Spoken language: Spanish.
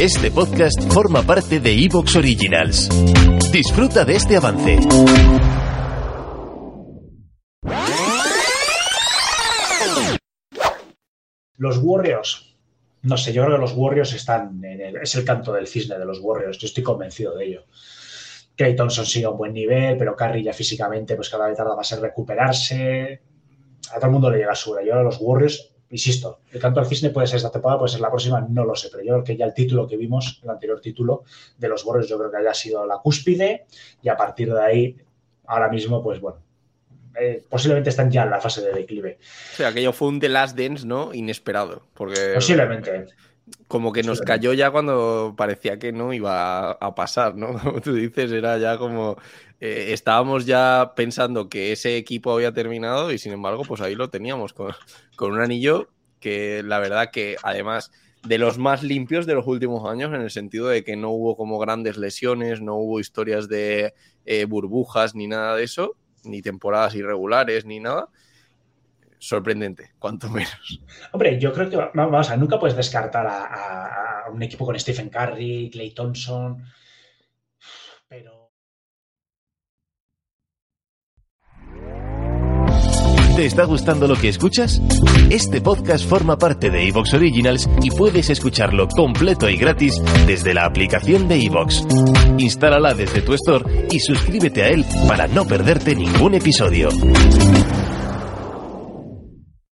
Este podcast forma parte de Evox Originals. Disfruta de este avance. Los Warriors. No sé, yo creo que los Warriors están. En el- es el canto del cisne de los Warriors. Yo estoy convencido de ello. Clay Thompson sigue a un buen nivel, pero Curry ya físicamente, pues cada vez tarda más en recuperarse. A todo el mundo le llega su hora. Yo a los Warriors, insisto, el canto del cisne puede ser esta temporada, puede ser la próxima, no lo sé, pero yo creo que ya el título que vimos, el anterior título de los Warriors, yo creo que haya sido la cúspide y a partir de ahí, ahora mismo, pues bueno, eh, posiblemente están ya en la fase de declive. O sea, aquello fue un The Last Dance, ¿no? Inesperado. Porque Posiblemente. Como que nos cayó ya cuando parecía que no iba a, a pasar, ¿no? Como tú dices, era ya como... eh, estábamos ya pensando que ese equipo había terminado y sin embargo, pues ahí lo teníamos con, con un anillo que la verdad que además de los más limpios de los últimos años en el sentido de que no hubo como grandes lesiones, no hubo historias de eh, burbujas ni nada de eso, ni temporadas irregulares ni nada. Sorprendente, cuanto menos. Hombre, yo creo que va- vamos a nunca puedes descartar a, a- a un equipo con Stephen Curry, Clay Thompson, pero ¿Te está gustando lo que escuchas? Este podcast forma parte de Evox Originals y puedes escucharlo completo y gratis desde la aplicación de Evox. Instálala desde tu store y suscríbete a él para no perderte ningún episodio.